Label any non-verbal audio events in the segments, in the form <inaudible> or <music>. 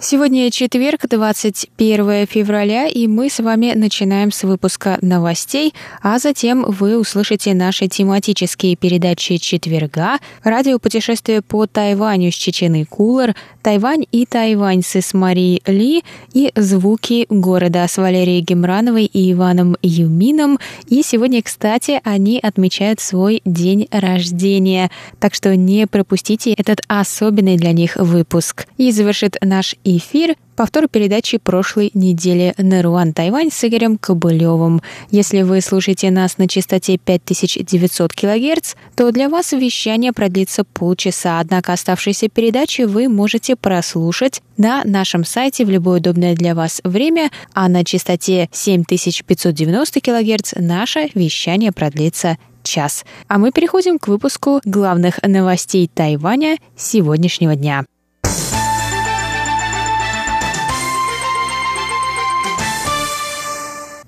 Сегодня четверг, 21 февраля, и мы с вами начинаем с выпуска новостей, а затем вы услышите наши тематические передачи четверга, радиопутешествие по Тайваню с Чеченой Кулер, Тайвань и Тайвань с Марией Ли и звуки города с Валерией Гемрановой и Иваном Юмином. И сегодня, кстати, они отмечают свой день рождения, так что не пропустите этот особенный для них выпуск. И завершит наш эфир повтор передачи прошлой недели «Наруан Тайвань» с Игорем Кобылевым. Если вы слушаете нас на частоте 5900 кГц, то для вас вещание продлится полчаса, однако оставшиеся передачи вы можете прослушать на нашем сайте в любое удобное для вас время, а на частоте 7590 кГц наше вещание продлится час. А мы переходим к выпуску главных новостей Тайваня сегодняшнего дня.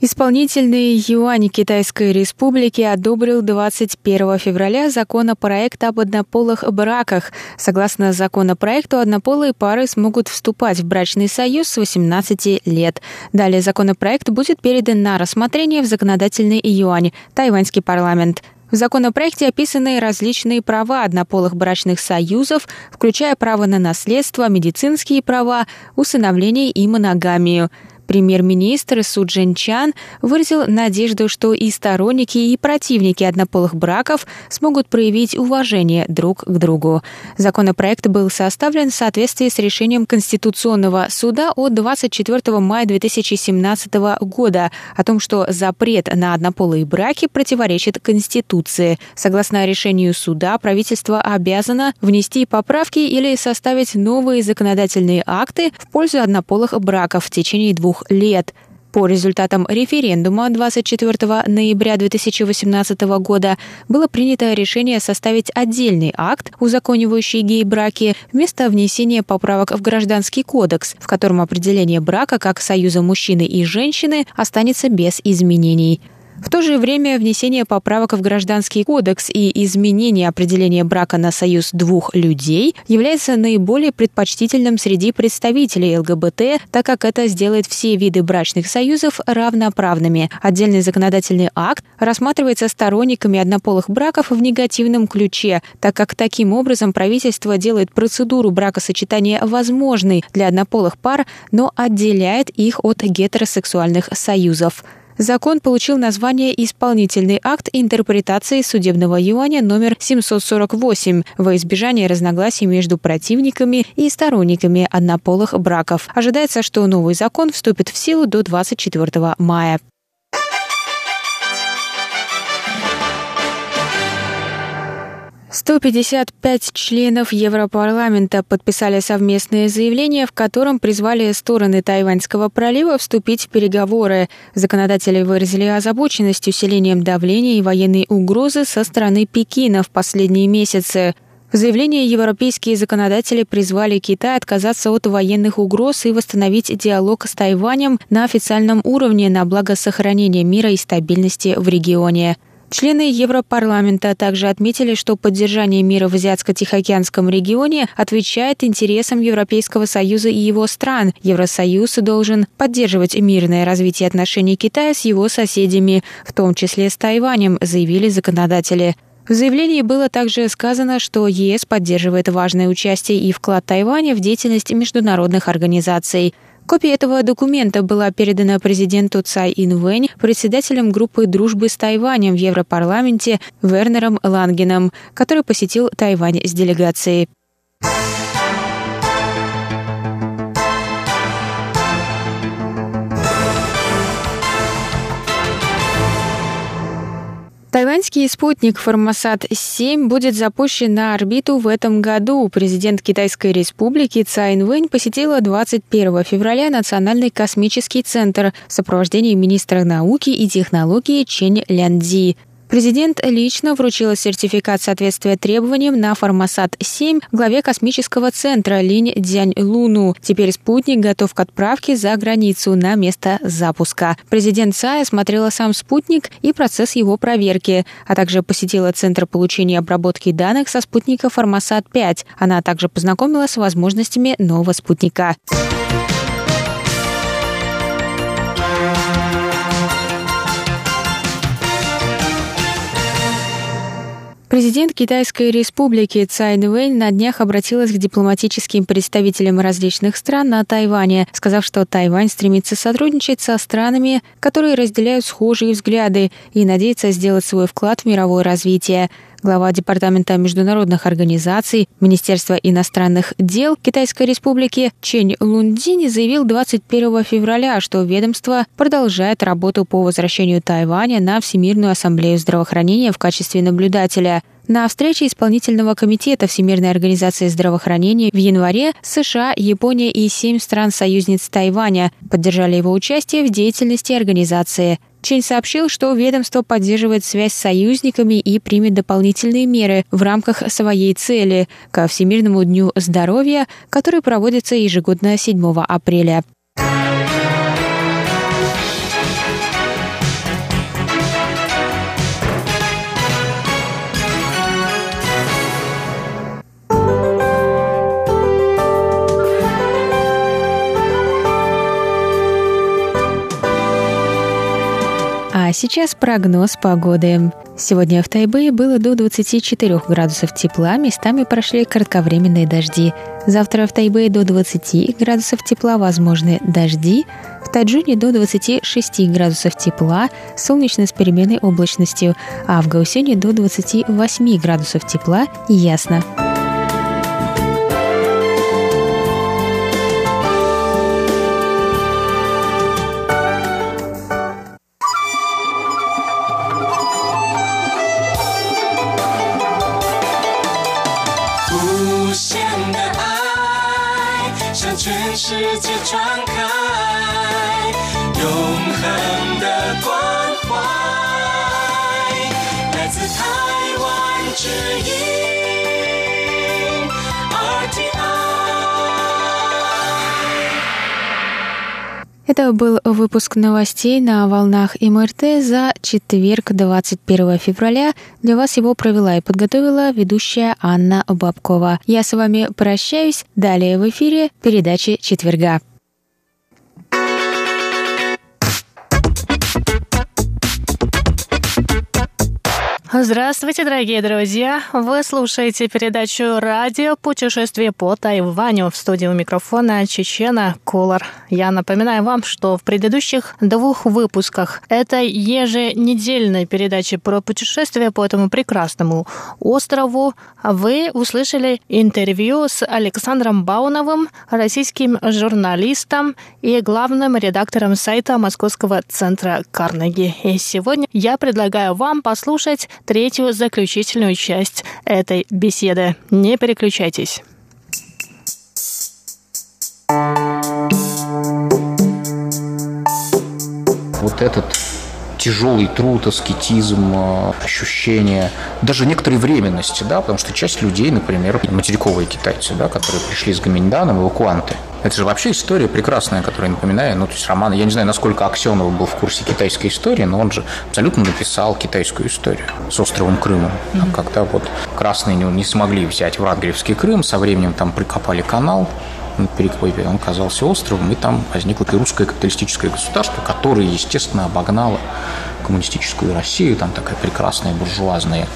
Исполнительный юань Китайской Республики одобрил 21 февраля законопроект об однополых браках. Согласно законопроекту, однополые пары смогут вступать в брачный союз с 18 лет. Далее законопроект будет передан на рассмотрение в законодательный юань, тайваньский парламент. В законопроекте описаны различные права однополых брачных союзов, включая право на наследство, медицинские права, усыновление и моногамию. Премьер-министр Су Джин Чан выразил надежду, что и сторонники, и противники однополых браков смогут проявить уважение друг к другу. Законопроект был составлен в соответствии с решением Конституционного суда от 24 мая 2017 года о том, что запрет на однополые браки противоречит Конституции. Согласно решению суда, правительство обязано внести поправки или составить новые законодательные акты в пользу однополых браков в течение двух лет. По результатам референдума 24 ноября 2018 года было принято решение составить отдельный акт, узаконивающий гей-браки, вместо внесения поправок в Гражданский кодекс, в котором определение брака как союза мужчины и женщины останется без изменений. В то же время внесение поправок в Гражданский кодекс и изменение определения брака на союз двух людей является наиболее предпочтительным среди представителей ЛГБТ, так как это сделает все виды брачных союзов равноправными. Отдельный законодательный акт рассматривается сторонниками однополых браков в негативном ключе, так как таким образом правительство делает процедуру бракосочетания возможной для однополых пар, но отделяет их от гетеросексуальных союзов. Закон получил название «Исполнительный акт интерпретации судебного юаня номер 748» во избежание разногласий между противниками и сторонниками однополых браков. Ожидается, что новый закон вступит в силу до 24 мая. 155 членов Европарламента подписали совместное заявление, в котором призвали стороны Тайваньского пролива вступить в переговоры. Законодатели выразили озабоченность усилением давления и военной угрозы со стороны Пекина в последние месяцы. В заявлении европейские законодатели призвали Китай отказаться от военных угроз и восстановить диалог с Тайванем на официальном уровне на благо сохранения мира и стабильности в регионе. Члены Европарламента также отметили, что поддержание мира в Азиатско-Тихоокеанском регионе отвечает интересам Европейского Союза и его стран. Евросоюз должен поддерживать мирное развитие отношений Китая с его соседями, в том числе с Тайванем, заявили законодатели. В заявлении было также сказано, что ЕС поддерживает важное участие и вклад Тайваня в деятельность международных организаций. Копия этого документа была передана президенту Цай Инвэнь, председателем группы дружбы с Тайванем в Европарламенте Вернером Лангеном, который посетил Тайвань с делегацией. Тайваньский спутник «Формосат-7» будет запущен на орбиту в этом году. Президент Китайской республики Цай Инвэнь посетила 21 февраля Национальный космический центр в сопровождении министра науки и технологии Чен Лянди. Президент лично вручил сертификат соответствия требованиям на Формосат-7 главе космического центра Линь Дзянь Луну. Теперь спутник готов к отправке за границу на место запуска. Президент Цай осмотрела сам спутник и процесс его проверки, а также посетила Центр получения и обработки данных со спутника Формосат-5. Она также познакомилась с возможностями нового спутника. Президент Китайской республики Цай Инвэнь на днях обратилась к дипломатическим представителям различных стран на Тайване, сказав, что Тайвань стремится сотрудничать со странами, которые разделяют схожие взгляды и надеется сделать свой вклад в мировое развитие. Глава Департамента международных организаций Министерства иностранных дел Китайской Республики Чень Лундини заявил 21 февраля, что ведомство продолжает работу по возвращению Тайваня на Всемирную ассамблею здравоохранения в качестве наблюдателя. На встрече исполнительного комитета Всемирной организации здравоохранения в январе США, Япония и семь стран-союзниц Тайваня поддержали его участие в деятельности организации. Чень сообщил, что ведомство поддерживает связь с союзниками и примет дополнительные меры в рамках своей цели ко Всемирному дню здоровья, который проводится ежегодно 7 апреля. А сейчас прогноз погоды. Сегодня в Тайбэе было до 24 градусов тепла, местами прошли кратковременные дожди. Завтра в Тайбэе до 20 градусов тепла, возможны дожди. В Таджуне до 26 градусов тепла, солнечно с переменной облачностью, а в Гаусюне до 28 градусов тепла и ясно. 世界传开永恒的关怀，来自台湾之音。Это был выпуск новостей на волнах МРТ за четверг, 21 февраля. Для вас его провела и подготовила ведущая Анна Бабкова. Я с вами прощаюсь. Далее в эфире передачи четверга. Здравствуйте, дорогие друзья! Вы слушаете передачу «Радио. Путешествие по Тайваню» в студии микрофона Чечена Кулар. Я напоминаю вам, что в предыдущих двух выпусках этой еженедельной передачи про путешествие по этому прекрасному острову вы услышали интервью с Александром Бауновым, российским журналистом и главным редактором сайта Московского центра Карнеги. И сегодня я предлагаю вам послушать третью заключительную часть этой беседы. Не переключайтесь. Вот этот тяжелый труд, аскетизм, э, ощущение даже некоторой временности, да, потому что часть людей, например, материковые китайцы, да, которые пришли с Гаминьданом, эвакуанты, это же вообще история прекрасная, которая, напоминаю, ну, то есть роман, я не знаю, насколько Аксенов был в курсе китайской истории, но он же абсолютно написал китайскую историю с островом Крымом. Mm-hmm. Когда вот красные не смогли взять в Радгревский Крым, со временем там прикопали канал, перекопе он оказался островом, и там возникло русское капиталистическое государство, которое, естественно, обогнало коммунистическую Россию, там такая прекрасная буржуазная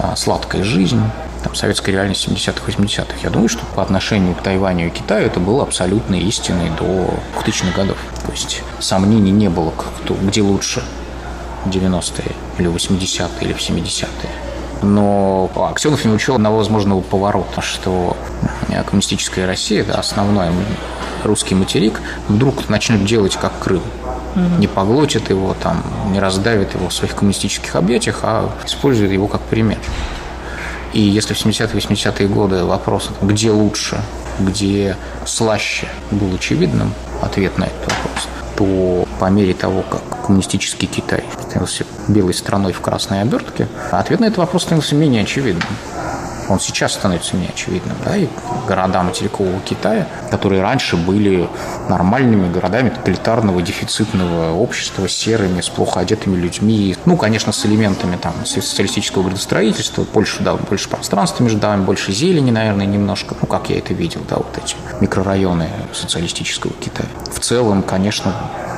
а, сладкая жизнь, там, советская реальность 70-х, 80-х. Я думаю, что по отношению к Тайваню и Китаю это было абсолютно истиной до 2000-х годов. То есть сомнений не было, кто, где лучше, 90-е или 80-е или в 70-е. Но Аксенов не учел одного возможного поворота, что коммунистическая Россия, это основной русский материк, вдруг начнет делать как Крым. угу. не поглотит его, там, не раздавит его в своих коммунистических объятиях, а использует его как пример. И если в 70-е 80-е годы вопрос, где лучше, где слаще был очевидным ответ на этот вопрос, то по мере того, как коммунистический Китай становился белой страной в красной обертке, ответ на этот вопрос становился менее очевидным он сейчас становится неочевидным. Да, и города материкового Китая, которые раньше были нормальными городами тоталитарного дефицитного общества, серыми, с плохо одетыми людьми, ну, конечно, с элементами там социалистического градостроительства, больше, да, больше пространства между домами, больше зелени, наверное, немножко, ну, как я это видел, да, вот эти микрорайоны социалистического Китая. В целом, конечно,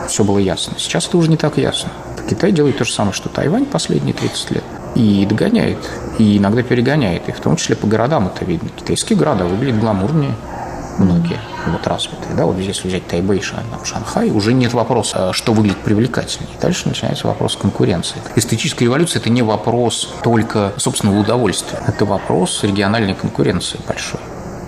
все было ясно. Сейчас это уже не так ясно. Китай делает то же самое, что Тайвань последние 30 лет и догоняет, и иногда перегоняет, и в том числе по городам это видно. Китайские города выглядят гламурнее, многие вот развитые. Да, вот если взять Тайбэй, Шанхай, уже нет вопроса, что выглядит привлекательнее. Дальше начинается вопрос конкуренции. Эстетическая революция – это не вопрос только собственного удовольствия. Это вопрос региональной конкуренции большой.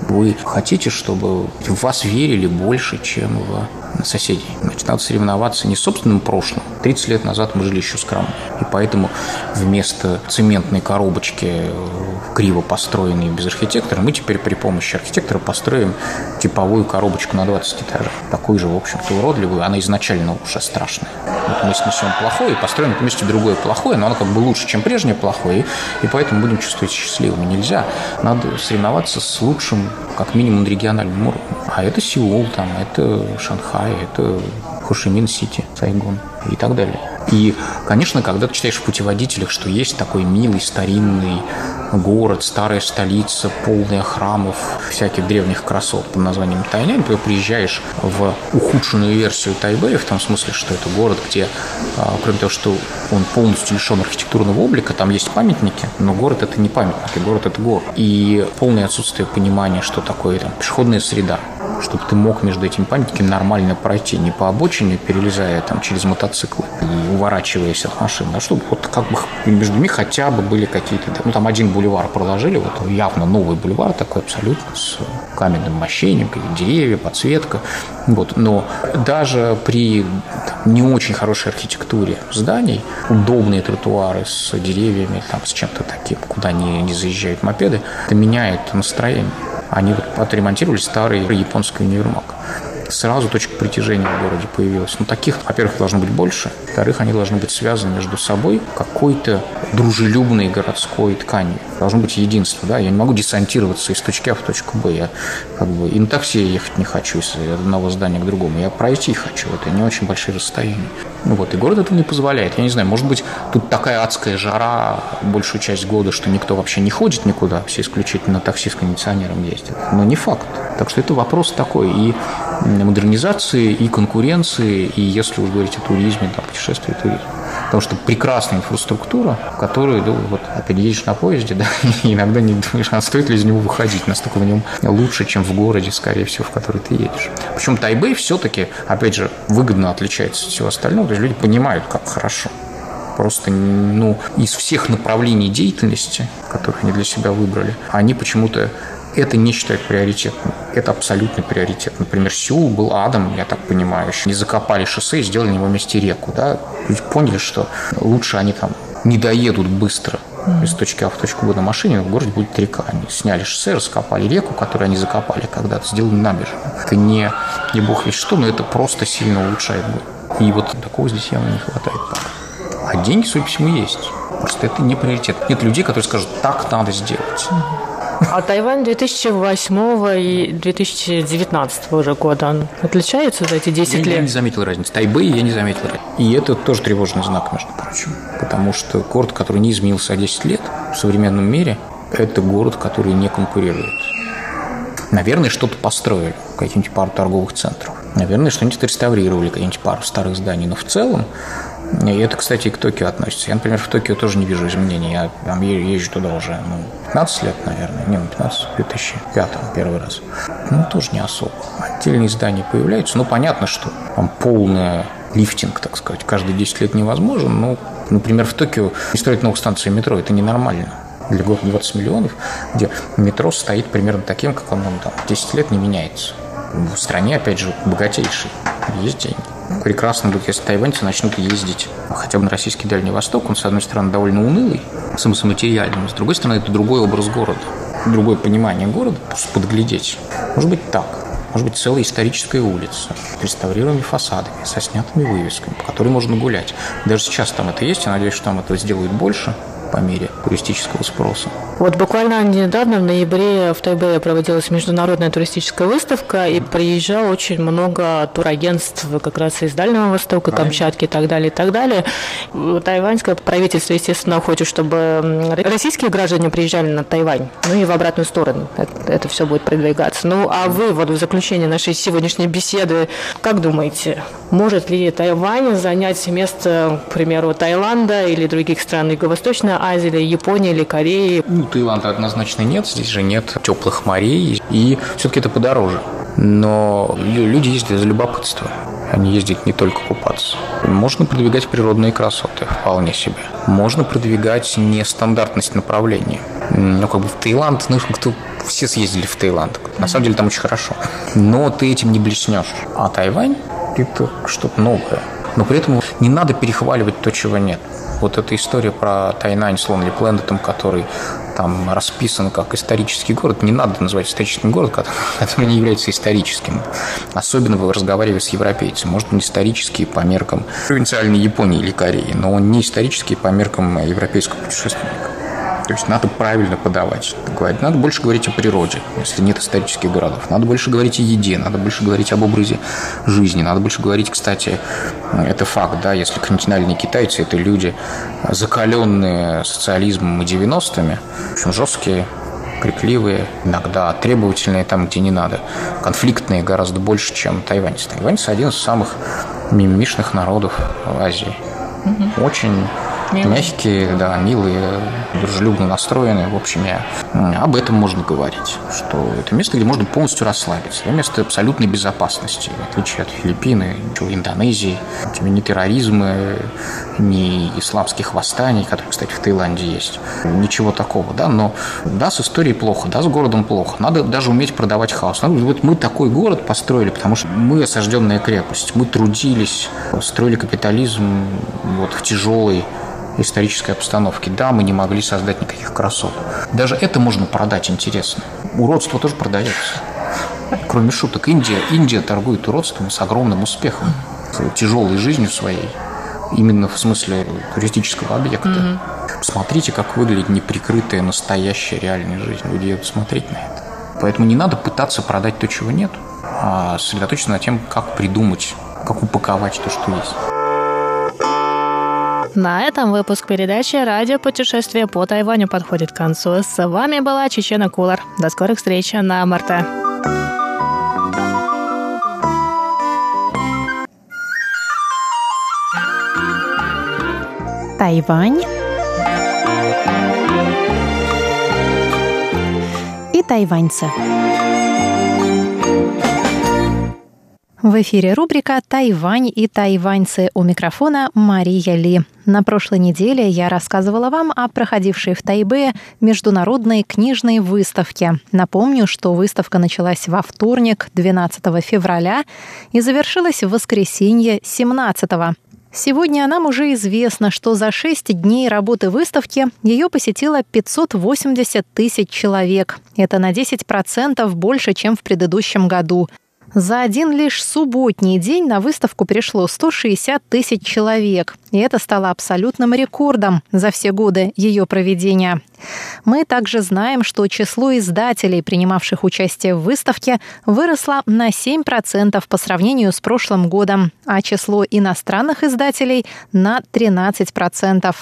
Вы хотите, чтобы в вас верили больше, чем в соседей. Значит, надо соревноваться не с собственным прошлым. 30 лет назад мы жили еще скромно. И поэтому вместо цементной коробочки, э, криво построенной без архитектора, мы теперь при помощи архитектора построим типовую коробочку на 20 этажей. Такую же, в общем-то, уродливую. Она изначально уже страшная. Вот мы снесем плохое и построим на месте другое плохое, но оно как бы лучше, чем прежнее плохое, и поэтому будем чувствовать счастливыми. Нельзя. Надо соревноваться с лучшим как минимум на региональном уровне. А это Сеул, там, это Шанхай, это Хошимин-Сити, Сайгон и так далее. И, конечно, когда ты читаешь в путеводителях, что есть такой милый старинный город, старая столица, полная храмов, всяких древних красот под названием Тайнянь, ты приезжаешь в ухудшенную версию Тайбэя, в том смысле, что это город, где, а, кроме того, что он полностью лишен архитектурного облика, там есть памятники, но город это не памятники, город это город. И полное отсутствие понимания, что такое там пешеходная среда, чтобы ты мог между этими памятниками нормально пройти, не по обочине, перелезая там через мотоциклы и уворачиваясь от машин, а чтобы вот как бы между ними хотя бы были какие-то, ну там один бульвар проложили, вот явно новый бульвар такой абсолютно с каменным мощением, деревья, подсветка, вот, но даже при там, не очень хорошей архитектуре зданий, удобные тротуары с деревьями, там, с чем-то таким, куда не, не заезжают мопеды, это меняет настроение. Они отремонтировали старый японский универмаг сразу точка притяжения в городе появилась. Ну, таких, во-первых, должно быть больше, во-вторых, они должны быть связаны между собой какой-то дружелюбной городской тканью. Должно быть единство, да, я не могу десантироваться из точки А в точку Б, я как бы и на такси ехать не хочу из одного здания к другому, я пройти хочу, это не очень большие расстояния. Ну вот, и город это не позволяет. Я не знаю, может быть, тут такая адская жара большую часть года, что никто вообще не ходит никуда, все исключительно такси с кондиционером ездят. Но не факт. Так что это вопрос такой и модернизации, и конкуренции, и если вы говорите о туризме, там, путешествии, туризм. Потому что прекрасная инфраструктура, которую, ну, вот, опять едешь на поезде, да, <laughs> и иногда не думаешь, а стоит ли из него выходить, настолько в нем лучше, чем в городе, скорее всего, в который ты едешь. Причем Тайбэй все-таки, опять же, выгодно отличается от всего остального, то есть люди понимают, как хорошо. Просто ну, из всех направлений деятельности, которых они для себя выбрали, они почему-то это не считают приоритетным. Это абсолютный приоритет. Например, Сеул был адом, я так понимаю. Еще не закопали шоссе и сделали на его месте реку. Да? Люди поняли, что лучше они там не доедут быстро из точки А в точку Б на машине, в городе будет река. Они сняли шоссе, раскопали реку, которую они закопали когда-то, сделали набережную. Это не, не бог весь что, но это просто сильно улучшает город. И вот такого здесь явно не хватает пока. А деньги, судя по всему, есть. Просто это не приоритет. Нет людей, которые скажут, так надо сделать. А Тайвань 2008 и 2019 уже года, он отличается за эти 10 я, лет? Я не заметил разницы. Тайбэй я не заметил разницы. И это тоже тревожный знак, между прочим. Потому что город, который не изменился 10 лет в современном мире, это город, который не конкурирует. Наверное, что-то построили, какие-нибудь пару торговых центров. Наверное, что-нибудь реставрировали, какие-нибудь пару старых зданий. Но в целом и это, кстати, и к Токио относится. Я, например, в Токио тоже не вижу изменений. Я там езжу туда уже ну, 15 лет, наверное. Не, 15, в 2005 первый раз. Ну, тоже не особо. Отдельные здания появляются. Ну, понятно, что там полная лифтинг, так сказать, каждые 10 лет невозможен. Но, например, в Токио не строить новых станций метро – это ненормально для города 20 миллионов, где метро стоит примерно таким, как оно там 10 лет не меняется. В стране, опять же, богатейший. Есть деньги. Прекрасно будет, если тайваньцы начнут ездить хотя бы на российский Дальний Восток. Он, с одной стороны, довольно унылый, смысл материальным, с другой стороны, это другой образ города, другое понимание города, просто подглядеть. Может быть так. Может быть, целая историческая улица с реставрированными фасадами, со снятыми вывесками, по которой можно гулять. Даже сейчас там это есть, я надеюсь, что там это сделают больше по мере туристического спроса. Вот буквально недавно, в ноябре, в Тайбэе проводилась международная туристическая выставка, и приезжало очень много турагентств как раз из Дальнего Востока, Камчатки и так далее, и так далее. Тайваньское правительство, естественно, хочет, чтобы российские граждане приезжали на Тайвань, ну и в обратную сторону. Это, это все будет продвигаться. Ну, а вы вот в заключение нашей сегодняшней беседы, как думаете, может ли Тайвань занять место, к примеру, Таиланда или других стран Юго-Восточной Азии, или Японии или Кореи? Ну, Таиланда однозначно нет, здесь же нет теплых морей, и все-таки это подороже. Но люди ездят за любопытство. Они ездят не только купаться. Можно продвигать природные красоты вполне себе. Можно продвигать нестандартность направления. Ну, как бы в Таиланд, ну, кто все съездили в Таиланд. На самом деле там очень хорошо. Но ты этим не блеснешь. А Тайвань – это что-то новое. Но при этом не надо перехваливать то, чего нет. Вот эта история про Тайнань с Лонли Планетом, который там расписан как исторический город, не надо называть историческим городом, <laughs> который не является историческим. Особенно вы разговариваете с европейцем. Может, он исторический по меркам провинциальной Японии или Кореи, но он не исторический по меркам европейского путешественника. То есть надо правильно подавать. Говорить. Надо больше говорить о природе, если нет исторических городов. Надо больше говорить о еде, надо больше говорить об образе жизни. Надо больше говорить, кстати, это факт, да, если континентальные китайцы – это люди, закаленные социализмом и 90-ми, в общем, жесткие, крикливые, иногда требовательные там, где не надо, конфликтные гораздо больше, чем тайваньцы. Тайваньцы – один из самых мимишных народов Азии. Угу. Очень Милые. Мягкие, да, милые, дружелюбно настроенные. В общем, я, об этом можно говорить, что это место, где можно полностью расслабиться. Это место абсолютной безопасности, в отличие от Филиппин, Индонезии, ни терроризма, ни исламских восстаний, которые, кстати, в Таиланде есть. Ничего такого, да, но да, с историей плохо, да, с городом плохо. Надо даже уметь продавать хаос. Надо, вот мы такой город построили, потому что мы осажденная крепость, мы трудились, строили капитализм вот в тяжелый исторической обстановки. Да, мы не могли создать никаких красот. Даже это можно продать интересно. Уродство тоже продается. Кроме шуток, Индия, Индия торгует уродством с огромным успехом, тяжелой жизнью своей, именно в смысле туристического объекта. Mm-hmm. Посмотрите, как выглядит неприкрытая настоящая реальная жизнь. Люди едут смотреть на это. Поэтому не надо пытаться продать то, чего нет, а сосредоточиться на тем, как придумать, как упаковать то, что есть. На этом выпуск передачи «Радио путешествие по Тайваню» подходит к концу. С вами была Чечена Кулар. До скорых встреч на Марта. Тайвань и тайваньцы. В эфире рубрика «Тайвань и тайваньцы» у микрофона Мария Ли. На прошлой неделе я рассказывала вам о проходившей в Тайбе международной книжной выставке. Напомню, что выставка началась во вторник, 12 февраля, и завершилась в воскресенье, 17 Сегодня нам уже известно, что за шесть дней работы выставки ее посетило 580 тысяч человек. Это на 10% больше, чем в предыдущем году – за один лишь субботний день на выставку пришло 160 тысяч человек, и это стало абсолютным рекордом за все годы ее проведения. Мы также знаем, что число издателей, принимавших участие в выставке, выросло на 7% по сравнению с прошлым годом, а число иностранных издателей – на 13%.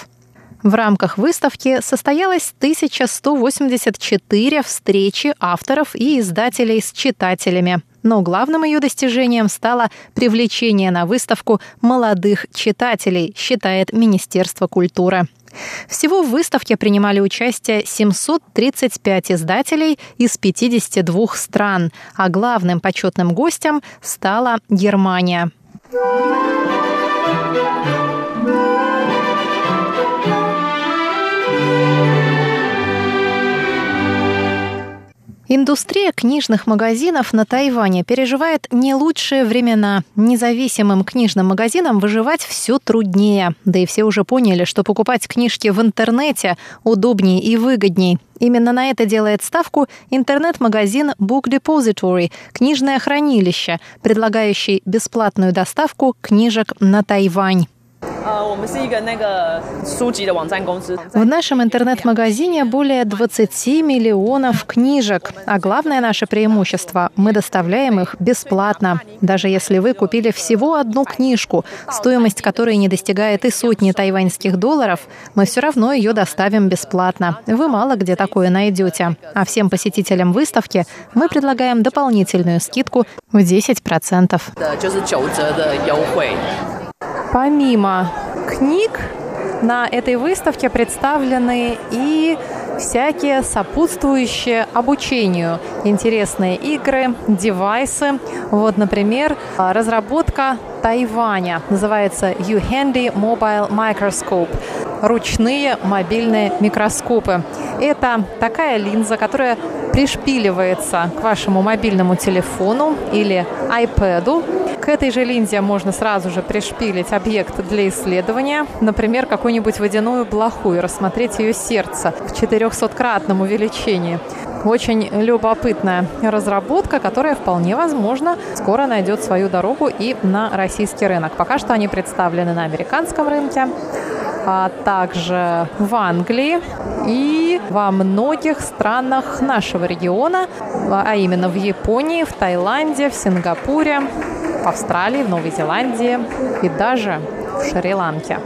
В рамках выставки состоялось 1184 встречи авторов и издателей с читателями – но главным ее достижением стало привлечение на выставку молодых читателей, считает Министерство культуры. Всего в выставке принимали участие 735 издателей из 52 стран, а главным почетным гостем стала Германия. Индустрия книжных магазинов на Тайване переживает не лучшие времена. Независимым книжным магазинам выживать все труднее. Да и все уже поняли, что покупать книжки в интернете удобнее и выгодней. Именно на это делает ставку интернет-магазин Book Depository – книжное хранилище, предлагающий бесплатную доставку книжек на Тайвань. В нашем интернет-магазине более 20 миллионов книжек. А главное наше преимущество – мы доставляем их бесплатно. Даже если вы купили всего одну книжку, стоимость которой не достигает и сотни тайваньских долларов, мы все равно ее доставим бесплатно. Вы мало где такое найдете. А всем посетителям выставки мы предлагаем дополнительную скидку в 10%. Помимо книг на этой выставке представлены и всякие сопутствующие обучению интересные игры, девайсы. Вот, например, разработка Тайваня. Называется U-Handy Mobile Microscope. Ручные мобильные микроскопы. Это такая линза, которая пришпиливается к вашему мобильному телефону или iPad к этой же линзе можно сразу же пришпилить объект для исследования, например, какую-нибудь водяную блоху и рассмотреть ее сердце в 400-кратном увеличении. Очень любопытная разработка, которая вполне возможно скоро найдет свою дорогу и на российский рынок. Пока что они представлены на американском рынке, а также в Англии и во многих странах нашего региона, а именно в Японии, в Таиланде, в Сингапуре, в Австралии, в Новой Зеландии и даже в Шри-Ланке.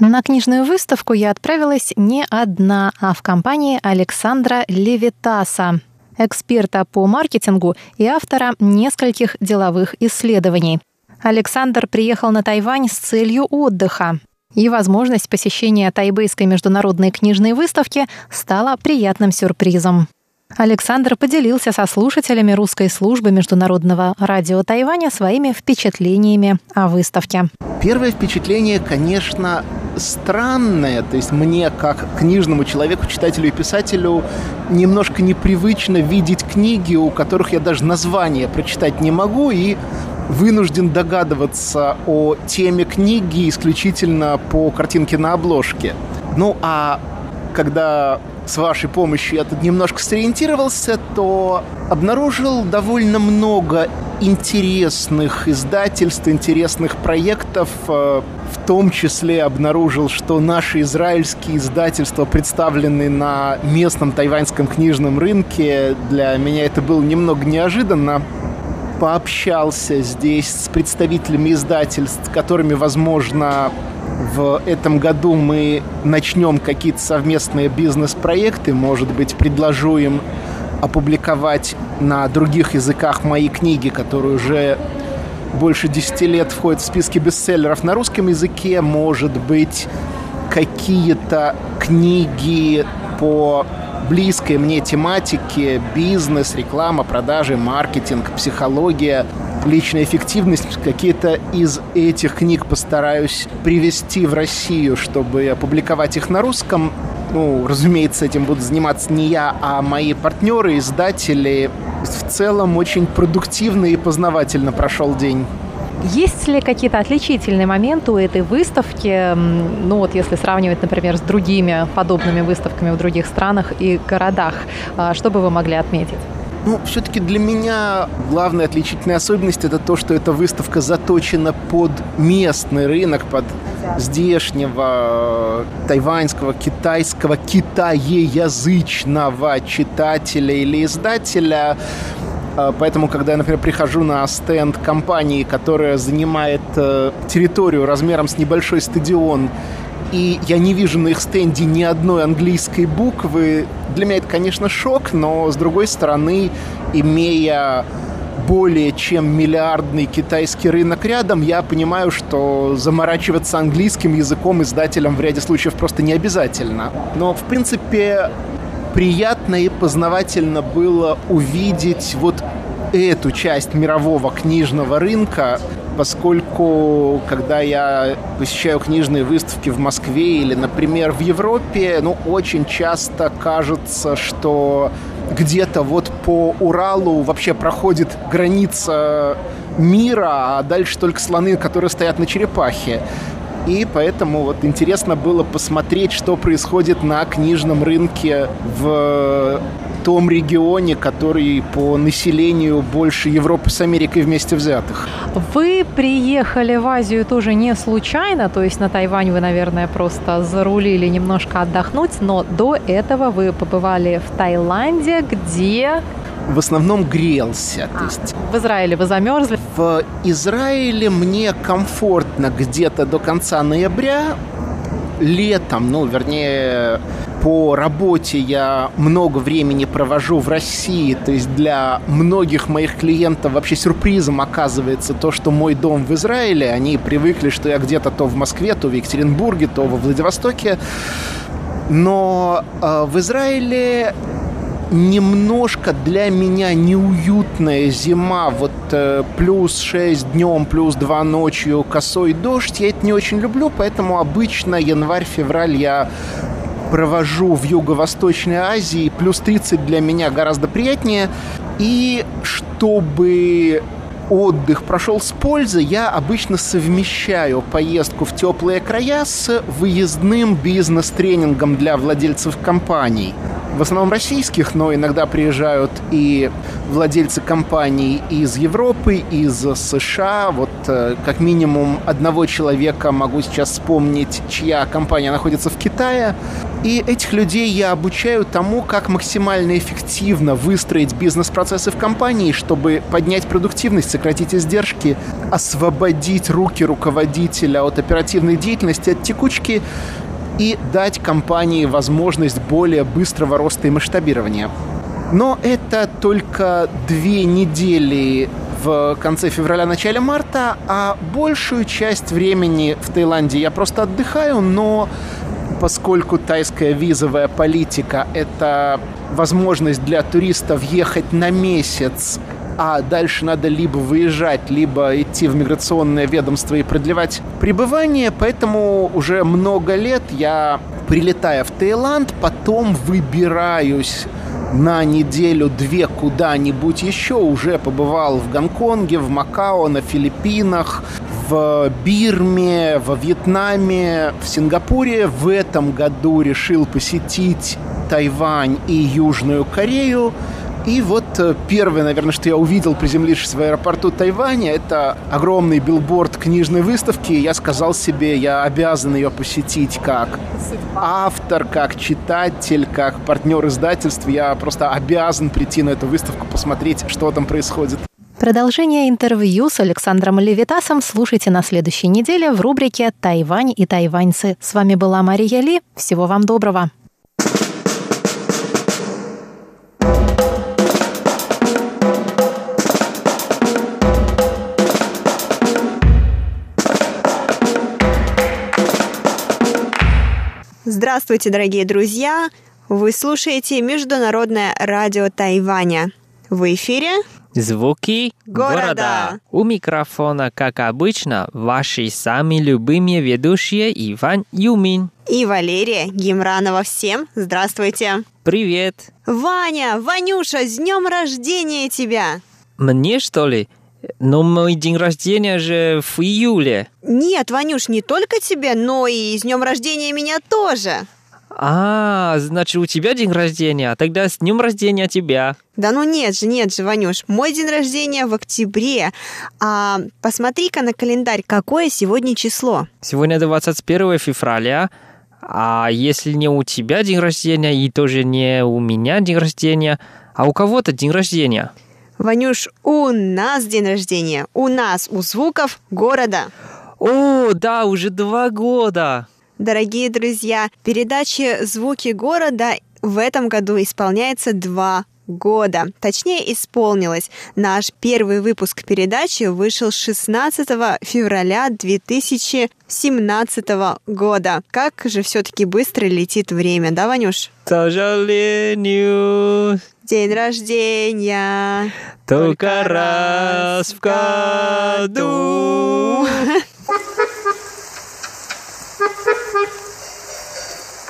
На книжную выставку я отправилась не одна, а в компании Александра Левитаса, эксперта по маркетингу и автора нескольких деловых исследований. Александр приехал на Тайвань с целью отдыха. И возможность посещения Тайбэйской международной книжной выставки стала приятным сюрпризом. Александр поделился со слушателями русской службы Международного радио Тайваня своими впечатлениями о выставке. Первое впечатление, конечно, странное. То есть мне, как книжному человеку, читателю и писателю, немножко непривычно видеть книги, у которых я даже название прочитать не могу, и вынужден догадываться о теме книги исключительно по картинке на обложке. Ну а когда с вашей помощью я тут немножко сориентировался, то обнаружил довольно много интересных издательств, интересных проектов. Э, в том числе обнаружил, что наши израильские издательства представлены на местном тайваньском книжном рынке. Для меня это было немного неожиданно пообщался здесь с представителями издательств, которыми, возможно, в этом году мы начнем какие-то совместные бизнес-проекты, может быть, предложу им опубликовать на других языках мои книги, которые уже больше 10 лет входят в списки бестселлеров на русском языке, может быть, какие-то книги по близкой мне тематике бизнес, реклама, продажи, маркетинг, психология, личная эффективность. Какие-то из этих книг постараюсь привести в Россию, чтобы опубликовать их на русском. Ну, разумеется, этим будут заниматься не я, а мои партнеры, издатели. В целом очень продуктивно и познавательно прошел день. Есть ли какие-то отличительные моменты у этой выставки, ну вот если сравнивать, например, с другими подобными выставками в других странах и городах, а, что бы вы могли отметить? Ну, все-таки для меня главная отличительная особенность это то, что эта выставка заточена под местный рынок, под здешнего тайваньского, китайского, китаеязычного читателя или издателя. А, поэтому, когда я, например, прихожу на стенд компании, которая занимает э, территорию размером с небольшой стадион, и я не вижу на их стенде ни одной английской буквы, для меня это, конечно, шок, но, с другой стороны, имея более чем миллиардный китайский рынок рядом, я понимаю, что заморачиваться английским языком издателям в ряде случаев просто не обязательно. Но, в принципе, приятно и познавательно было увидеть вот эту часть мирового книжного рынка, поскольку когда я посещаю книжные выставки в Москве или, например, в Европе, ну, очень часто кажется, что где-то вот по Уралу вообще проходит граница мира, а дальше только слоны, которые стоят на черепахе. И поэтому вот интересно было посмотреть, что происходит на книжном рынке в том регионе, который по населению больше Европы с Америкой вместе взятых. Вы приехали в Азию тоже не случайно, то есть на Тайвань вы, наверное, просто зарулили немножко отдохнуть, но до этого вы побывали в Таиланде, где в основном грелся. То есть... В Израиле вы замерзли? В Израиле мне комфортно где-то до конца ноября. Летом, ну, вернее, по работе я много времени провожу в России, то есть для многих моих клиентов вообще сюрпризом оказывается то, что мой дом в Израиле, они привыкли, что я где-то то в Москве, то в Екатеринбурге, то во Владивостоке, но э, в Израиле немножко для меня неуютная зима, вот э, плюс 6 днем, плюс 2 ночью, косой дождь, я это не очень люблю, поэтому обычно январь-февраль я провожу в Юго-Восточной Азии, плюс 30 для меня гораздо приятнее. И чтобы отдых прошел с пользой, я обычно совмещаю поездку в теплые края с выездным бизнес-тренингом для владельцев компаний – в основном российских, но иногда приезжают и владельцы компаний из Европы, из США. Вот э, как минимум одного человека могу сейчас вспомнить, чья компания находится в Китае. И этих людей я обучаю тому, как максимально эффективно выстроить бизнес-процессы в компании, чтобы поднять продуктивность, сократить издержки, освободить руки руководителя от оперативной деятельности, от текучки, и дать компании возможность более быстрого роста и масштабирования. Но это только две недели в конце февраля-начале марта, а большую часть времени в Таиланде я просто отдыхаю, но поскольку тайская визовая политика – это возможность для туристов ехать на месяц а дальше надо либо выезжать, либо идти в миграционное ведомство и продлевать пребывание, поэтому уже много лет я, прилетая в Таиланд, потом выбираюсь на неделю-две куда-нибудь еще. Уже побывал в Гонконге, в Макао, на Филиппинах, в Бирме, во Вьетнаме, в Сингапуре. В этом году решил посетить Тайвань и Южную Корею. И вот первое, наверное, что я увидел, приземлившись в аэропорту Тайваня, это огромный билборд книжной выставки. Я сказал себе, я обязан ее посетить как автор, как читатель, как партнер издательств. Я просто обязан прийти на эту выставку, посмотреть, что там происходит. Продолжение интервью с Александром Левитасом слушайте на следующей неделе в рубрике «Тайвань и тайваньцы». С вами была Мария Ли. Всего вам доброго. Здравствуйте, дорогие друзья! Вы слушаете Международное радио Тайваня. В эфире Звуки города. города. У микрофона, как обычно, ваши самые любимые ведущие Иван Юмин и Валерия Гимранова. Всем здравствуйте! Привет! Ваня, Ванюша, с днем рождения тебя! Мне, что ли? Но мой день рождения же в июле. Нет, Ванюш, не только тебе, но и с днем рождения меня тоже. А, значит, у тебя день рождения, тогда с днем рождения тебя. Да ну нет же, нет же, Ванюш, мой день рождения в октябре. А посмотри-ка на календарь, какое сегодня число? Сегодня 21 февраля, а если не у тебя день рождения и тоже не у меня день рождения, а у кого-то день рождения? Ванюш, у нас день рождения. У нас, у звуков города. О, да, уже два года. Дорогие друзья, передаче «Звуки города» в этом году исполняется два года. Точнее, исполнилось. Наш первый выпуск передачи вышел 16 февраля 2017 года. Как же все-таки быстро летит время, да, Ванюш? К сожалению, День рождения. только раз в году. <laughs>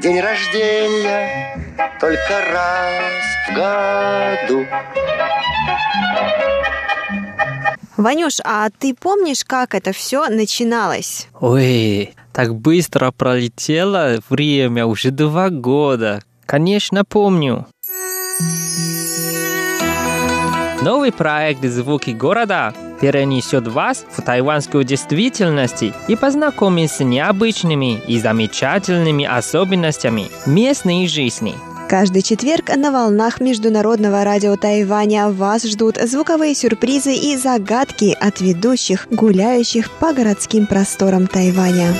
день рождения только раз в году. Ванюш, а ты помнишь, как это все начиналось? Ой, так быстро пролетело время, уже два года. Конечно, помню. Новый проект «Звуки города» перенесет вас в тайванскую действительность и познакомит с необычными и замечательными особенностями местной жизни. Каждый четверг на волнах Международного радио Тайваня вас ждут звуковые сюрпризы и загадки от ведущих, гуляющих по городским просторам Тайваня.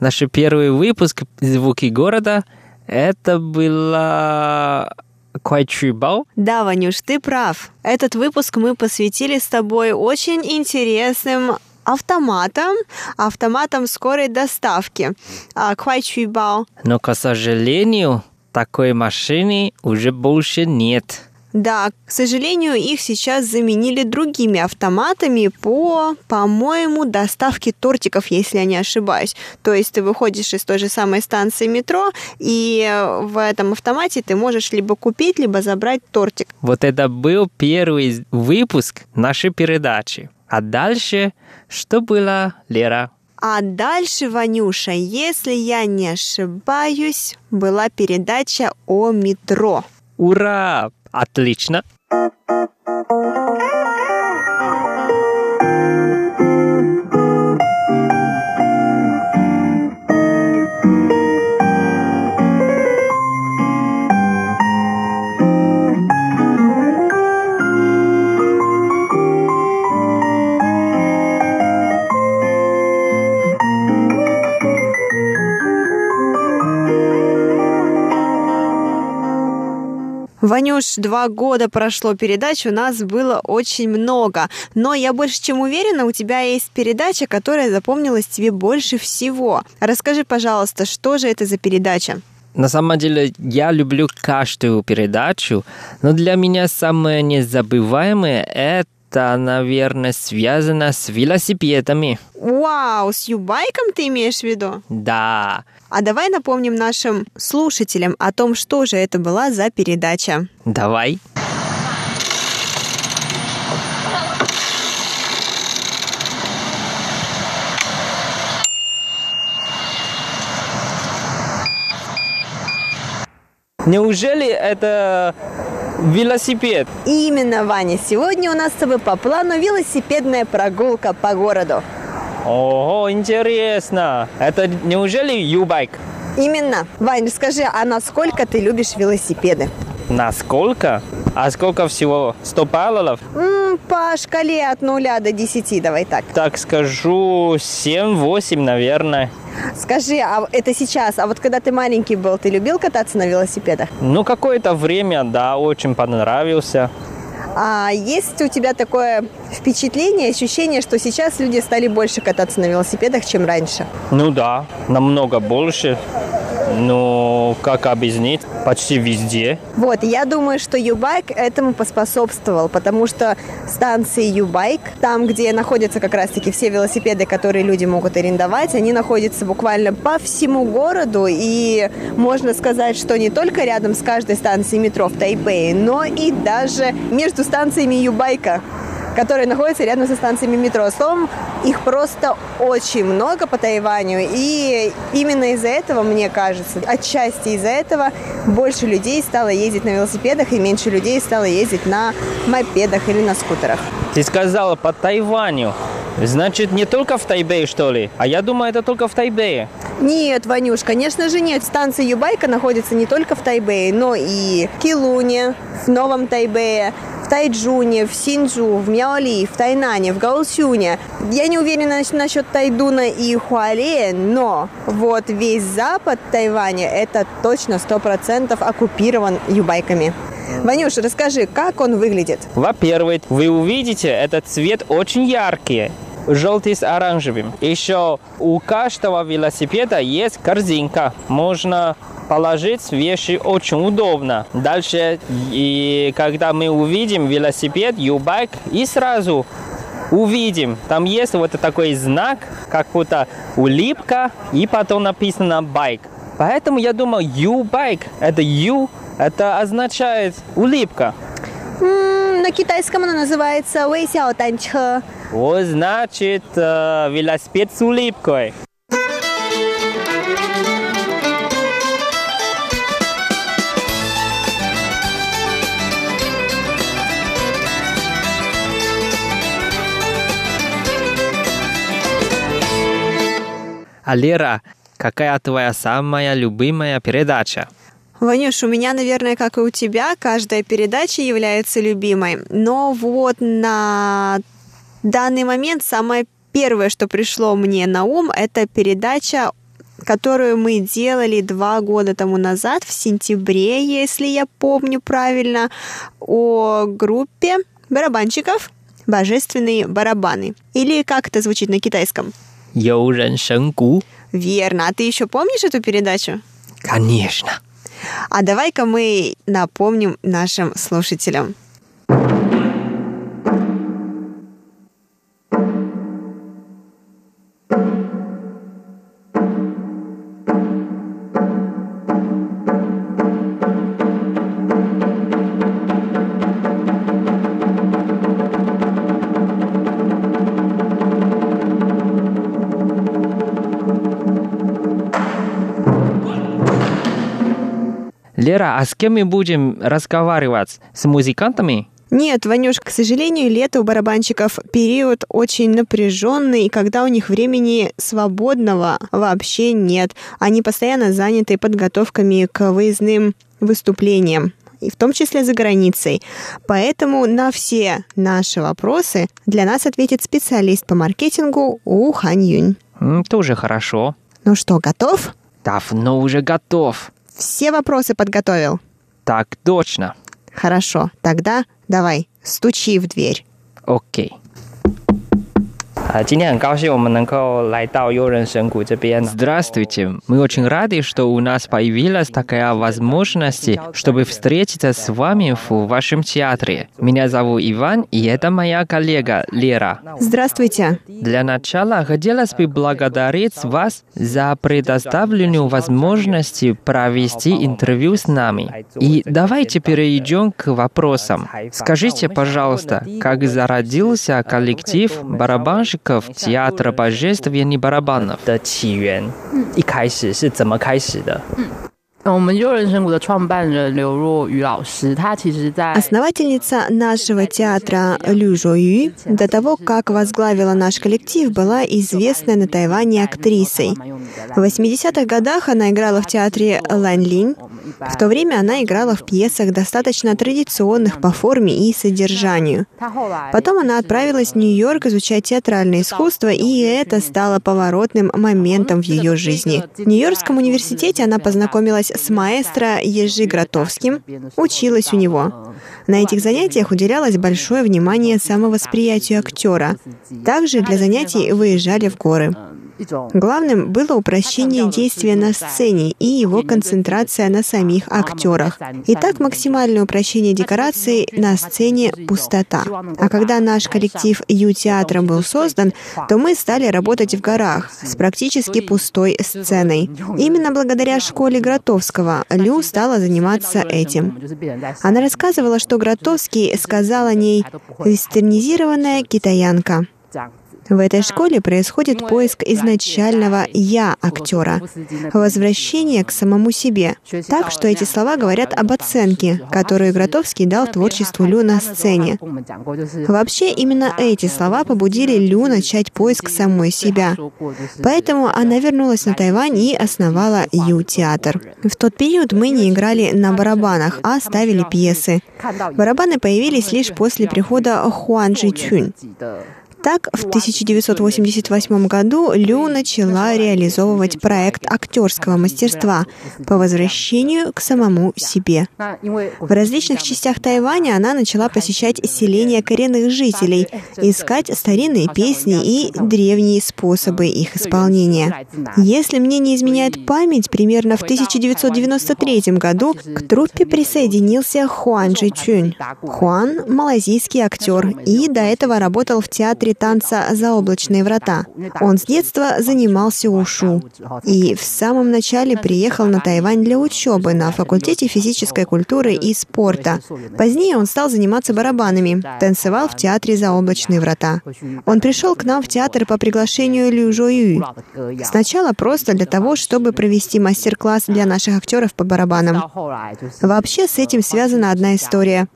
Наш первый выпуск «Звуки города» это было Куайчубао. Да, Ванюш, ты прав. Этот выпуск мы посвятили с тобой очень интересным автоматам, автоматам скорой доставки. Куайчубао. Но, к сожалению, такой машины уже больше нет. Да, к сожалению, их сейчас заменили другими автоматами по, по-моему, доставке тортиков, если я не ошибаюсь. То есть ты выходишь из той же самой станции метро, и в этом автомате ты можешь либо купить, либо забрать тортик. Вот это был первый выпуск нашей передачи. А дальше что было, Лера? А дальше, Ванюша, если я не ошибаюсь, была передача о метро. Ура! Отлично! Ванюш, два года прошло передач, у нас было очень много. Но я больше чем уверена, у тебя есть передача, которая запомнилась тебе больше всего. Расскажи, пожалуйста, что же это за передача? На самом деле, я люблю каждую передачу, но для меня самое незабываемое это, наверное, связано с велосипедами. Вау, с юбайком ты имеешь в виду? Да, А давай напомним нашим слушателям о том, что же это была за передача. давай. Неужели это велосипед? Именно, Ваня, сегодня у нас с тобой по плану велосипедная прогулка по городу. Ого, интересно. Это неужели юбайк? Именно. Вань, скажи, а насколько ты любишь велосипеды? Насколько? А сколько всего? 100 баллов? М, по шкале от нуля до 10, давай так. Так скажу, 7-8, наверное. Скажи, а это сейчас, а вот когда ты маленький был, ты любил кататься на велосипедах? Ну, какое-то время, да, очень понравился. А есть у тебя такое впечатление, ощущение, что сейчас люди стали больше кататься на велосипедах, чем раньше? Ну да, намного больше. Но, как объяснить, почти везде. Вот, я думаю, что Юбайк этому поспособствовал, потому что станции Юбайк, там, где находятся как раз-таки все велосипеды, которые люди могут арендовать, они находятся буквально по всему городу, и можно сказать, что не только рядом с каждой станцией метро в Тайпее, но и даже между станциями Юбайка. Которые находятся рядом со станциями метро. Словом, их просто очень много по Тайваню. И именно из-за этого, мне кажется, отчасти из-за этого больше людей стало ездить на велосипедах и меньше людей стало ездить на мопедах или на скутерах. Ты сказала по Тайваню. Значит, не только в Тайбэе, что ли? А я думаю, это только в Тайбэе. Нет, Ванюш, конечно же нет. Станция Юбайка находится не только в Тайбэе, но и в Килуне, в Новом Тайбэе, в Тайджуне, в Синджу, в Мяоли, в Тайнане, в Гаосюне. Я не уверена насчет Тайдуна и Хуалея, но вот весь запад Тайваня это точно сто процентов оккупирован юбайками. Ванюш, расскажи, как он выглядит? Во-первых, вы увидите, этот цвет очень яркий желтый с оранжевым. Еще у каждого велосипеда есть корзинка. Можно положить вещи очень удобно. Дальше, и когда мы увидим велосипед, юбайк, и сразу увидим, там есть вот такой знак, как будто улыбка, и потом написано байк. Поэтому я думаю, U-байк, это U, это означает улыбка. М, На китайском она называется Вэйсяо Танчхэ. Вот значит э, велосипед с улыбкой. А Лера, какая твоя самая любимая передача? Ванюш, у меня, наверное, как и у тебя, каждая передача является любимой. Но вот на данный момент самое первое, что пришло мне на ум, это передача которую мы делали два года тому назад, в сентябре, если я помню правильно, о группе барабанщиков «Божественные барабаны». Или как это звучит на китайском? «Йоурен Верно. А ты еще помнишь эту передачу? Конечно. А давай-ка мы напомним нашим слушателям. Лера, а с кем мы будем разговаривать? С музыкантами? Нет, Ванюш, к сожалению, лето у барабанщиков период очень напряженный, и когда у них времени свободного вообще нет. Они постоянно заняты подготовками к выездным выступлениям и в том числе за границей. Поэтому на все наши вопросы для нас ответит специалист по маркетингу У Хань Юнь. Тоже хорошо. Ну что, готов? Давно уже готов. Все вопросы подготовил? Так точно. Хорошо, тогда давай, стучи в дверь. Окей. 啊，Здравствуйте. Мы очень рады, что у нас появилась такая возможность, чтобы встретиться с вами в вашем театре. Меня зовут Иван, и это моя коллега Лера. Здравствуйте. Для начала хотелось бы благодарить вас за предоставленную возможность провести интервью с нами. И давайте перейдем к вопросам. Скажите, пожалуйста, как зародился коллектив барабанщиков театра божественных барабанов? 的起源，一开始是怎么开始的？我们悠人神谷的创办人刘若愚老师，他其实在 Основательница нашего театра Лю Жо Ю до того, как возглавила наш коллектив, была известная на Тайване актрисой. В 80-х годах она играла в театре Лань Линь. В то время она играла в пьесах достаточно традиционных по форме и содержанию. Потом она отправилась в Нью-Йорк изучать театральное искусство, и это стало поворотным моментом в ее жизни. В Нью-Йоркском университете она познакомилась с маэстро Ежи Гротовским, училась у него. На этих занятиях уделялось большое внимание самовосприятию актера. Также для занятий выезжали в горы. Главным было упрощение действия на сцене и его концентрация на самих актерах. Итак, максимальное упрощение декораций на сцене — пустота. А когда наш коллектив Ю-театра был создан, то мы стали работать в горах с практически пустой сценой. Именно благодаря школе Гротовского Лю стала заниматься этим. Она рассказывала, что Гротовский сказал о ней «вестернизированная китаянка». В этой школе происходит поиск изначального «я» актера, возвращение к самому себе. Так что эти слова говорят об оценке, которую Гротовский дал творчеству Лю на сцене. Вообще, именно эти слова побудили Лю начать поиск самой себя. Поэтому она вернулась на Тайвань и основала Ю-театр. В тот период мы не играли на барабанах, а ставили пьесы. Барабаны появились лишь после прихода Хуан Джи Чунь. Так, в 1988 году Лю начала реализовывать проект актерского мастерства по возвращению к самому себе. В различных частях Тайваня она начала посещать селения коренных жителей, искать старинные песни и древние способы их исполнения. Если мне не изменяет память, примерно в 1993 году к труппе присоединился Хуан Джи Чунь. Хуан — малазийский актер и до этого работал в театре танца «Заоблачные врата». Он с детства занимался ушу и в самом начале приехал на Тайвань для учебы на факультете физической культуры и спорта. Позднее он стал заниматься барабанами, танцевал в театре «Заоблачные врата». Он пришел к нам в театр по приглашению Лю Жо Ю. Сначала просто для того, чтобы провести мастер-класс для наших актеров по барабанам. Вообще с этим связана одна история.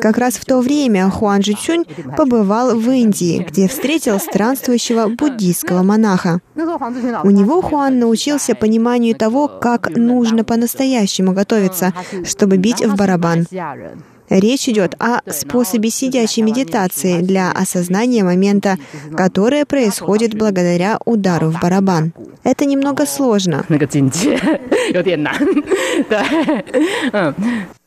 Как раз в то время Хуан Жичунь побывал в Индии, где встретил странствующего буддийского монаха. У него Хуан научился пониманию того, как нужно по-настоящему готовиться, чтобы бить в барабан. Речь идет о способе сидячей медитации для осознания момента, которое происходит благодаря удару в барабан. Это немного сложно. <laughs> <laughs>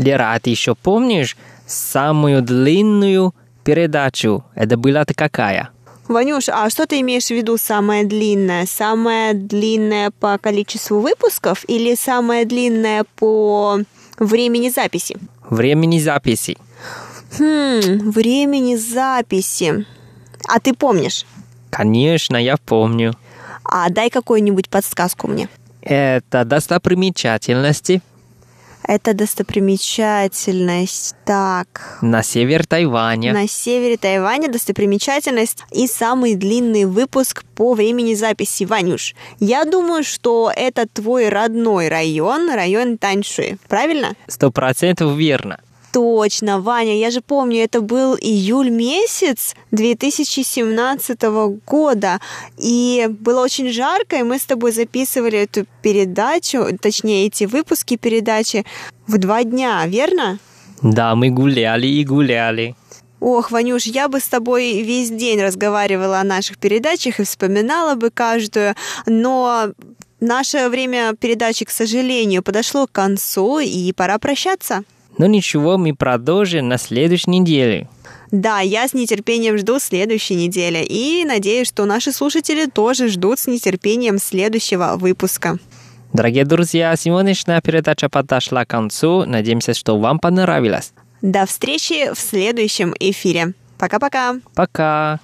Лера, а ты еще помнишь самую длинную передачу? Это была то какая? Ванюш, а что ты имеешь в виду самое длинное? Самое длинное по количеству выпусков или самое длинное по времени записи? Времени записи. Хм, времени записи. А ты помнишь? Конечно, я помню. А дай какую-нибудь подсказку мне. Это достопримечательности. Это достопримечательность. Так. На север Тайваня. На севере Тайваня достопримечательность и самый длинный выпуск по времени записи. Ванюш, я думаю, что это твой родной район, район Таньшуй. Правильно? Сто процентов верно. Точно, Ваня, я же помню, это был июль месяц 2017 года, и было очень жарко, и мы с тобой записывали эту передачу, точнее, эти выпуски передачи в два дня, верно? Да, мы гуляли и гуляли. Ох, Ванюш, я бы с тобой весь день разговаривала о наших передачах и вспоминала бы каждую, но наше время передачи, к сожалению, подошло к концу, и пора прощаться. Но ничего, мы продолжим на следующей неделе. Да, я с нетерпением жду следующей недели и надеюсь, что наши слушатели тоже ждут с нетерпением следующего выпуска. Дорогие друзья, сегодняшняя передача подошла к концу. Надеемся, что вам понравилось. До встречи в следующем эфире. Пока-пока. Пока.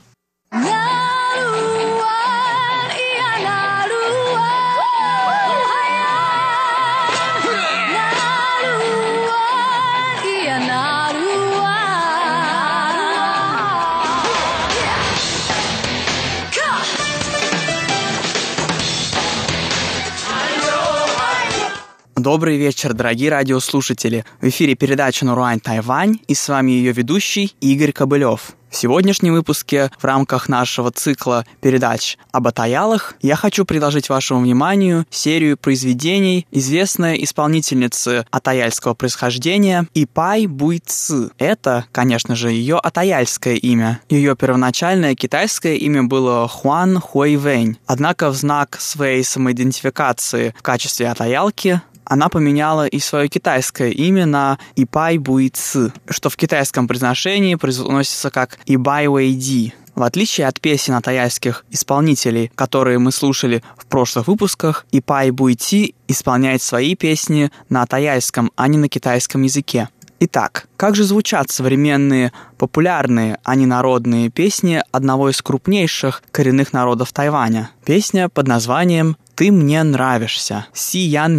Добрый вечер, дорогие радиослушатели. В эфире передача «Наруань Тайвань» и с вами ее ведущий Игорь Кобылев. В сегодняшнем выпуске в рамках нашего цикла передач об атаялах я хочу предложить вашему вниманию серию произведений известной исполнительницы атаяльского происхождения Ипай Буйцы. Это, конечно же, ее атаяльское имя. Ее первоначальное китайское имя было Хуан Хуэйвэнь. Однако в знак своей самоидентификации в качестве атаялки она поменяла и свое китайское имя на Ипай Буйцы, что в китайском произношении произносится как Ибай Вэйди. В отличие от песен от тайских исполнителей, которые мы слушали в прошлых выпусках, Ипай Буйти исполняет свои песни на тайском, а не на китайском языке. Итак, как же звучат современные, популярные, а не народные песни одного из крупнейших коренных народов Тайваня? Песня под названием «Ты мне нравишься» Си Ян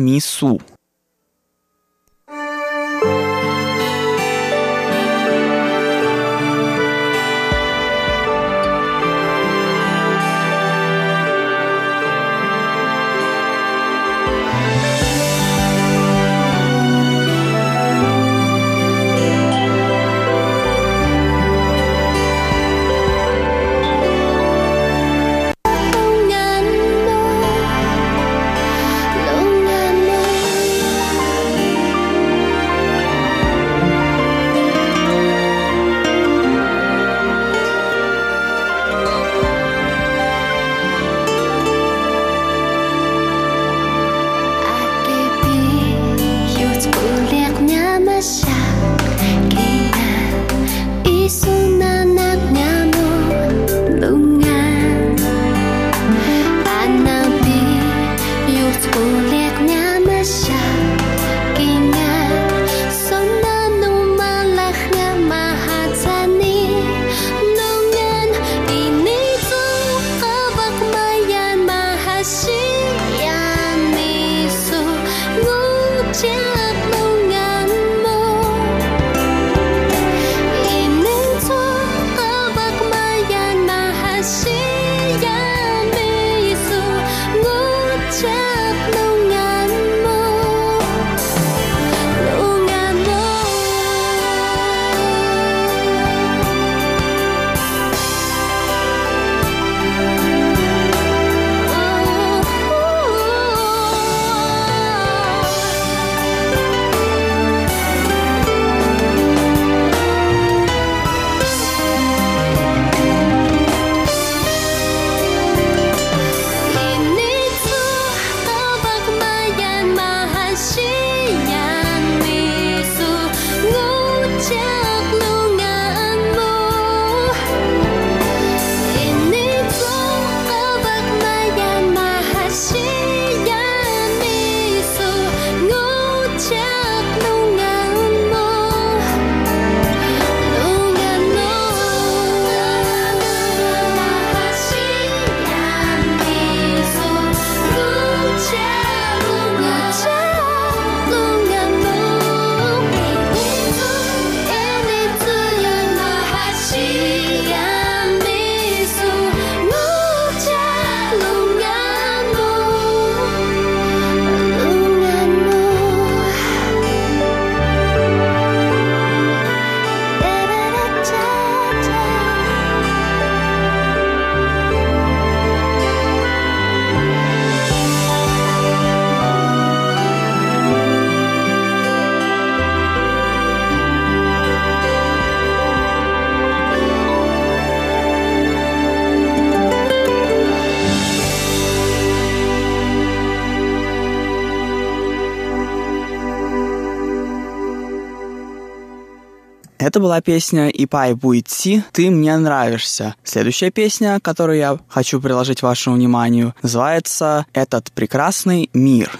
была песня «Ипай Буйти. Ты мне нравишься». Следующая песня, которую я хочу приложить вашему вниманию, называется «Этот прекрасный мир».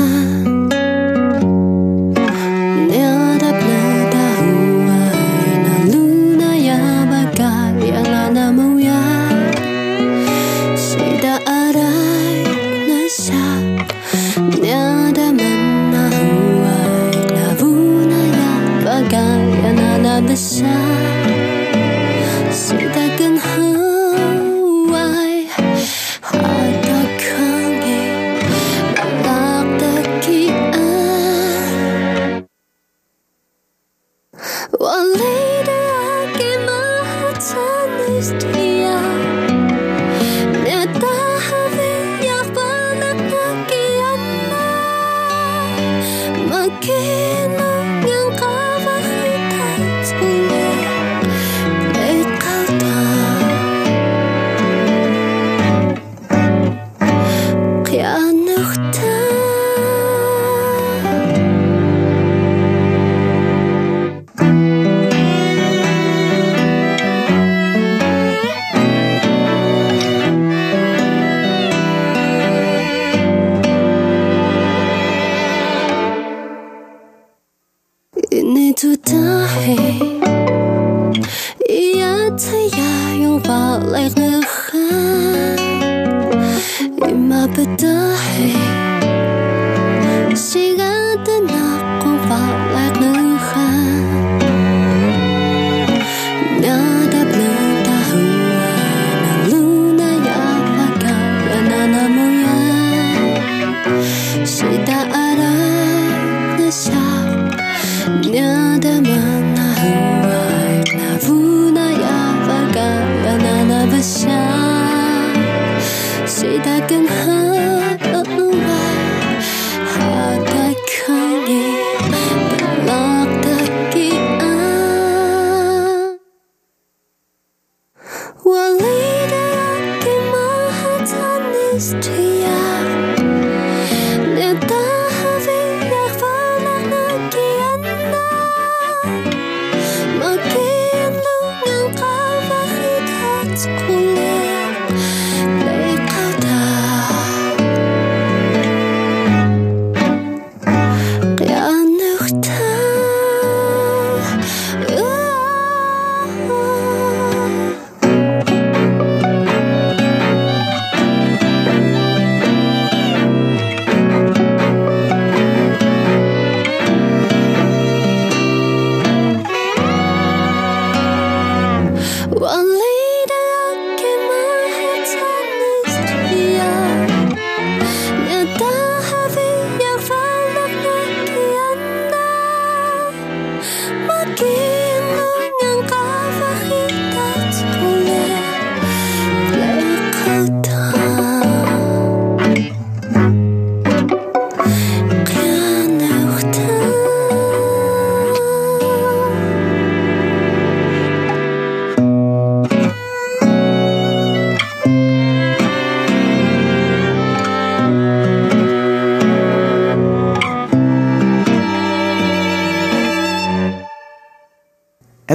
下。One later, I gave my heart on this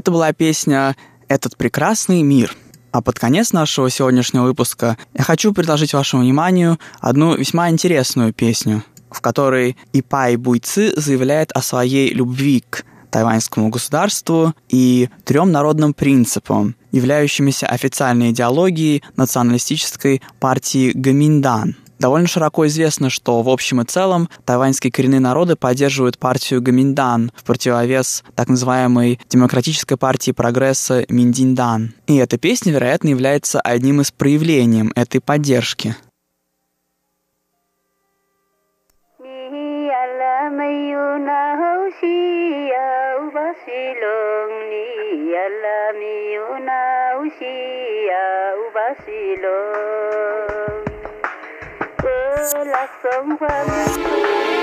Это была песня «Этот прекрасный мир». А под конец нашего сегодняшнего выпуска я хочу предложить вашему вниманию одну весьма интересную песню, в которой Ипай Буйцы заявляет о своей любви к тайваньскому государству и трем народным принципам, являющимися официальной идеологией националистической партии Гаминдан – Довольно широко известно, что в общем и целом тайваньские коренные народы поддерживают партию Гаминдан в противовес так называемой Демократической партии прогресса Миндиндан. И эта песня, вероятно, является одним из проявлений этой поддержки. lạc la sombra.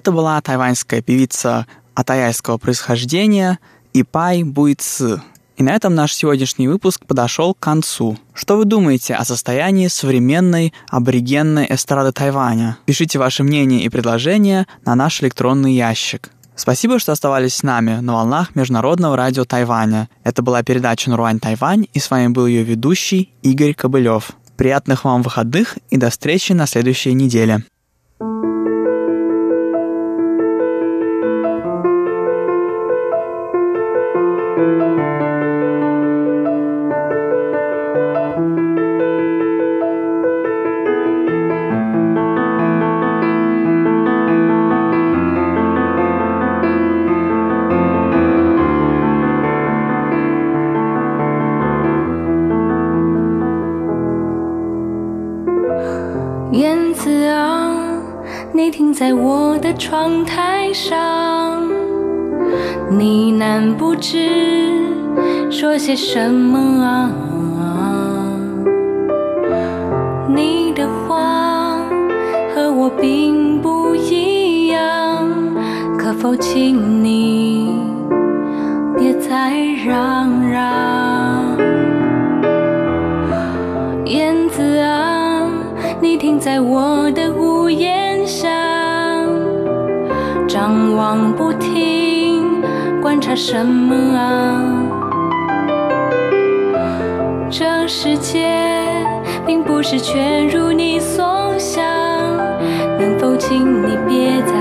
Это была тайваньская певица атаяйского происхождения Ипай Буйцы. И на этом наш сегодняшний выпуск подошел к концу. Что вы думаете о состоянии современной аборигенной эстрады Тайваня? Пишите ваше мнение и предложения на наш электронный ящик. Спасибо, что оставались с нами на волнах Международного радио Тайваня. Это была передача «Наруань Тайвань», и с вами был ее ведущий Игорь Кобылев. Приятных вам выходных и до встречи на следующей неделе. 在我的窗台上，你难不知说些什么啊？你的话和我并不一样，可否请你什么啊？这世界并不是全如你所想。能否请你别再